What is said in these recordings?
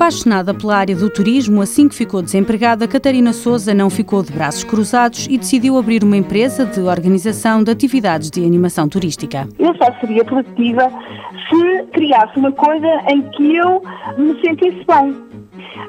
Apaixonada pela área do turismo, assim que ficou desempregada, Catarina Souza não ficou de braços cruzados e decidiu abrir uma empresa de organização de atividades de animação turística. Eu só seria produtiva se criasse uma coisa em que eu me sentisse bem.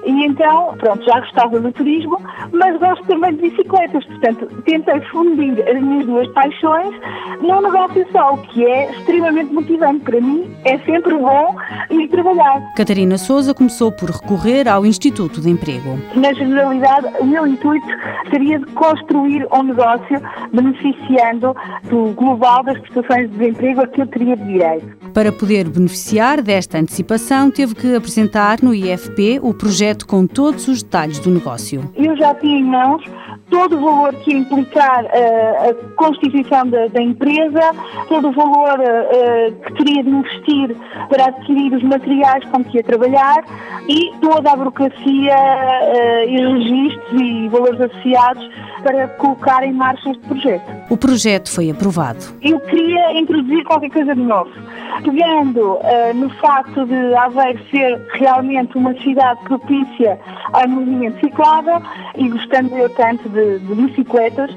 E então, pronto, já gostava do turismo, mas gosto também de bicicletas. Portanto, tentei fundir as minhas duas paixões num negócio só, o que é extremamente motivante. Para mim, é sempre bom ir trabalhar. Catarina Souza começou por recorrer ao Instituto de Emprego. Na generalidade, o meu intuito seria de construir um negócio beneficiando do global das prestações de desemprego a que eu teria direito. Para poder beneficiar desta antecipação, teve que apresentar no IFP o projeto com todos os detalhes do negócio. Eu já tinha em mãos todo o valor que ia implicar uh, a constituição da, da, empresa, todo o valor uh, que teria de investir para adquirir os materiais com que ia trabalhar e toda a burocracia uh, e registros e valores associados para colocar em marcha este projeto. O projeto foi aprovado. Eu queria introduzir qualquer coisa de novo. Pegando uh, no facto de Aveiro ser realmente uma cidade propícia ao movimento ciclável e gostando eu tanto de, de bicicletas,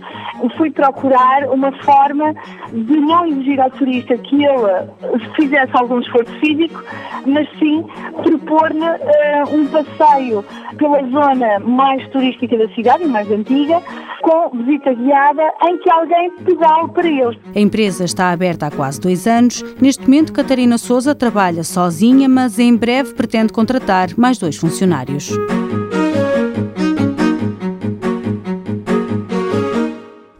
fui procurar uma forma de não exigir ao turista que ele fizesse algum esforço físico, mas sim propor-lhe uh, um passeio pela zona mais turística da cidade e mais antiga, com visita guiada em que alguém pedale para eles. A empresa está aberta há quase dois anos. Neste momento, Catarina Souza trabalha sozinha, mas em breve pretende contratar mais dois funcionários.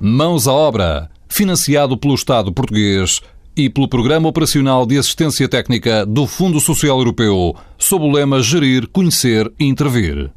Mãos à obra, financiado pelo Estado português e pelo Programa Operacional de Assistência Técnica do Fundo Social Europeu, sob o lema Gerir, Conhecer e Intervir.